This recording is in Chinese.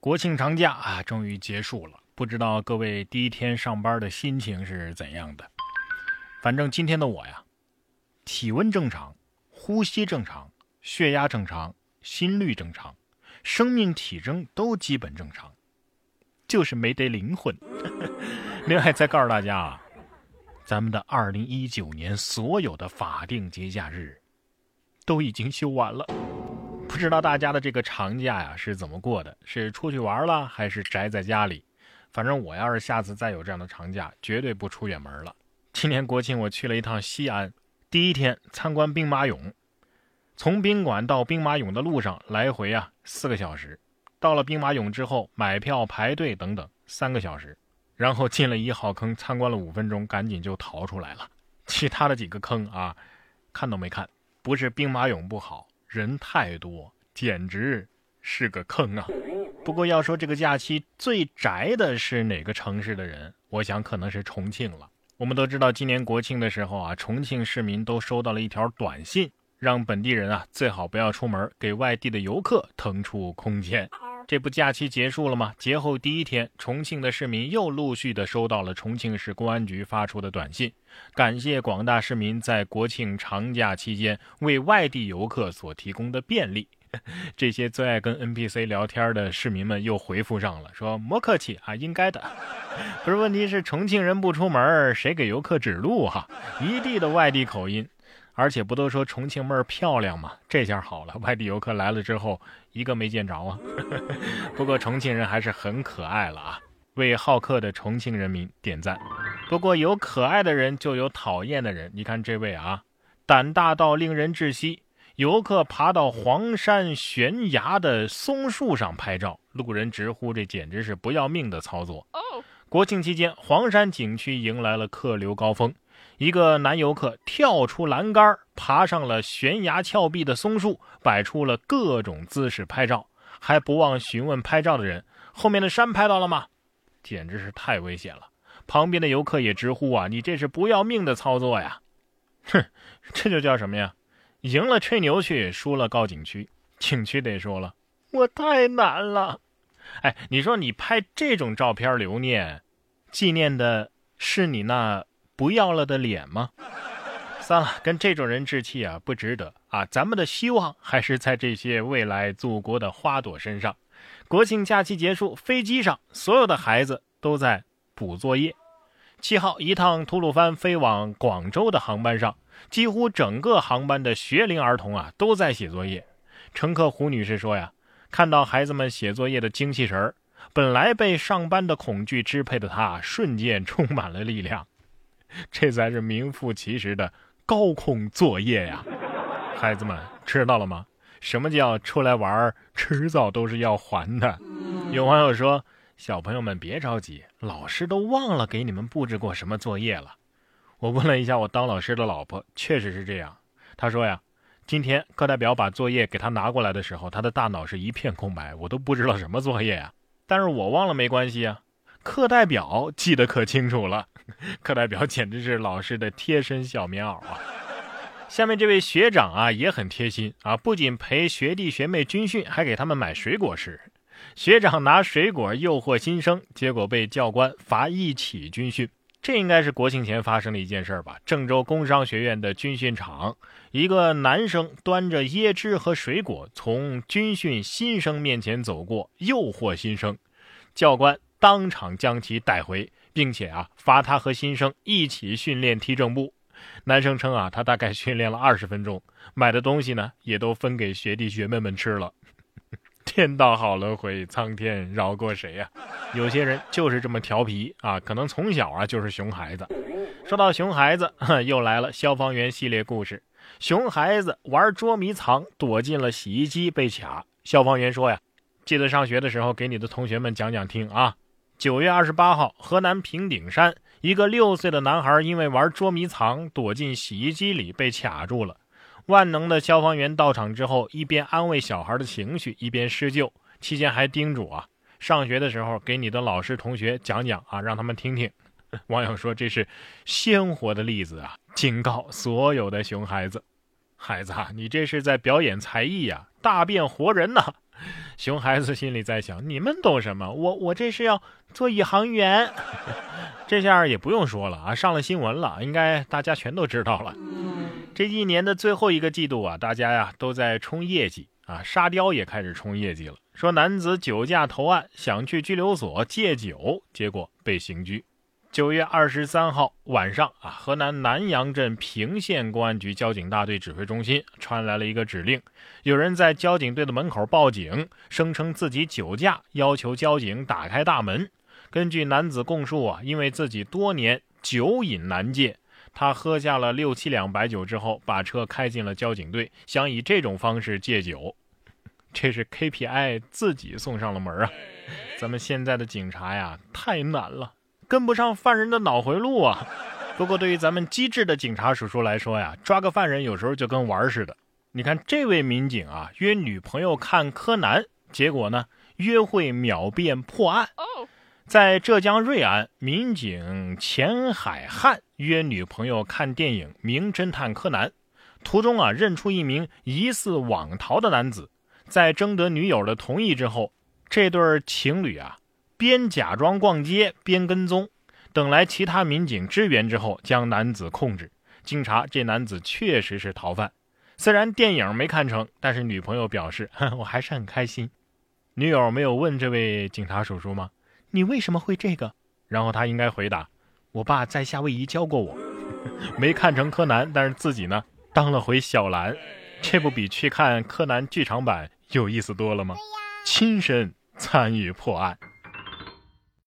国庆长假啊，终于结束了。不知道各位第一天上班的心情是怎样的？反正今天的我呀，体温正常，呼吸正常，血压正常，心率正常，生命体征都基本正常，就是没得灵魂。另外再告诉大家啊，咱们的二零一九年所有的法定节假日都已经休完了。不知道大家的这个长假呀是怎么过的？是出去玩了，还是宅在家里？反正我要是下次再有这样的长假，绝对不出远门了。今年国庆我去了一趟西安，第一天参观兵马俑，从宾馆到兵马俑的路上来回啊四个小时，到了兵马俑之后买票排队等等三个小时，然后进了一号坑参观了五分钟，赶紧就逃出来了。其他的几个坑啊，看都没看。不是兵马俑不好。人太多，简直是个坑啊！不过要说这个假期最宅的是哪个城市的人，我想可能是重庆了。我们都知道，今年国庆的时候啊，重庆市民都收到了一条短信，让本地人啊最好不要出门，给外地的游客腾出空间。这不假期结束了吗？节后第一天，重庆的市民又陆续的收到了重庆市公安局发出的短信，感谢广大市民在国庆长假期间为外地游客所提供的便利。这些最爱跟 NPC 聊天的市民们又回复上了，说莫客气啊，应该的。不是，问题是重庆人不出门，谁给游客指路哈？一地的外地口音。而且不都说重庆妹儿漂亮吗？这下好了，外地游客来了之后一个没见着啊。不过重庆人还是很可爱了啊，为好客的重庆人民点赞。不过有可爱的人就有讨厌的人，你看这位啊，胆大到令人窒息，游客爬到黄山悬崖的松树上拍照，路人直呼这简直是不要命的操作。国庆期间，黄山景区迎来了客流高峰。一个男游客跳出栏杆，爬上了悬崖峭壁的松树，摆出了各种姿势拍照，还不忘询问拍照的人：“后面的山拍到了吗？”简直是太危险了。旁边的游客也直呼：“啊，你这是不要命的操作呀！”哼，这就叫什么呀？赢了吹牛去，输了告景区。景区得说了：“我太难了。”哎，你说你拍这种照片留念，纪念的是你那？不要了的脸吗？算了，跟这种人置气啊，不值得啊！咱们的希望还是在这些未来祖国的花朵身上。国庆假期结束，飞机上所有的孩子都在补作业。七号，一趟吐鲁番飞往广州的航班上，几乎整个航班的学龄儿童啊都在写作业。乘客胡女士说呀，看到孩子们写作业的精气神儿，本来被上班的恐惧支配的她，瞬间充满了力量。这才是名副其实的高空作业呀！孩子们知道了吗？什么叫出来玩，迟早都是要还的。有网友说：“小朋友们别着急，老师都忘了给你们布置过什么作业了。”我问了一下我当老师的老婆，确实是这样。她说呀，今天课代表把作业给他拿过来的时候，他的大脑是一片空白，我都不知道什么作业呀。但是我忘了没关系啊。课代表记得可清楚了，课代表简直是老师的贴身小棉袄啊！下面这位学长啊也很贴心啊，不仅陪学弟学妹军训，还给他们买水果吃。学长拿水果诱惑新生，结果被教官罚一起军训。这应该是国庆前发生的一件事吧？郑州工商学院的军训场，一个男生端着椰汁和水果从军训新生面前走过，诱惑新生，教官。当场将其带回，并且啊，罚他和新生一起训练踢正步。男生称啊，他大概训练了二十分钟，买的东西呢，也都分给学弟学妹们吃了。天道好轮回，苍天饶过谁呀？有些人就是这么调皮啊，可能从小啊就是熊孩子。说到熊孩子，又来了消防员系列故事。熊孩子玩捉迷藏，躲进了洗衣机被卡。消防员说呀，记得上学的时候给你的同学们讲讲听啊。九月二十八号，河南平顶山一个六岁的男孩因为玩捉迷藏躲进洗衣机里被卡住了。万能的消防员到场之后，一边安慰小孩的情绪，一边施救，期间还叮嘱啊，上学的时候给你的老师同学讲讲啊，让他们听听。网友说这是鲜活的例子啊，警告所有的熊孩子，孩子啊，你这是在表演才艺呀，大变活人呐！熊孩子心里在想：你们懂什么？我我这是要做宇航员。这下也不用说了啊，上了新闻了，应该大家全都知道了。这一年的最后一个季度啊，大家呀都在冲业绩啊，沙雕也开始冲业绩了。说男子酒驾投案，想去拘留所戒酒，结果被刑拘。九月二十三号晚上啊，河南南阳镇平县公安局交警大队指挥中心传来了一个指令：有人在交警队的门口报警，声称自己酒驾，要求交警打开大门。根据男子供述啊，因为自己多年酒瘾难戒，他喝下了六七两白酒之后，把车开进了交警队，想以这种方式戒酒。这是 KPI 自己送上了门啊！咱们现在的警察呀，太难了，跟不上犯人的脑回路啊。不过对于咱们机智的警察叔叔来说呀，抓个犯人有时候就跟玩似的。你看这位民警啊，约女朋友看柯南，结果呢，约会秒变破案。在浙江瑞安，民警钱海汉约女朋友看电影《名侦探柯南》，途中啊认出一名疑似网逃的男子，在征得女友的同意之后，这对情侣啊边假装逛街边跟踪，等来其他民警支援之后，将男子控制。经查，这男子确实是逃犯。虽然电影没看成，但是女朋友表示 我还是很开心。女友没有问这位警察叔叔吗？你为什么会这个？然后他应该回答：“我爸在夏威夷教过我，没看成柯南，但是自己呢当了回小兰，这不比去看柯南剧场版有意思多了吗？亲身参与破案。”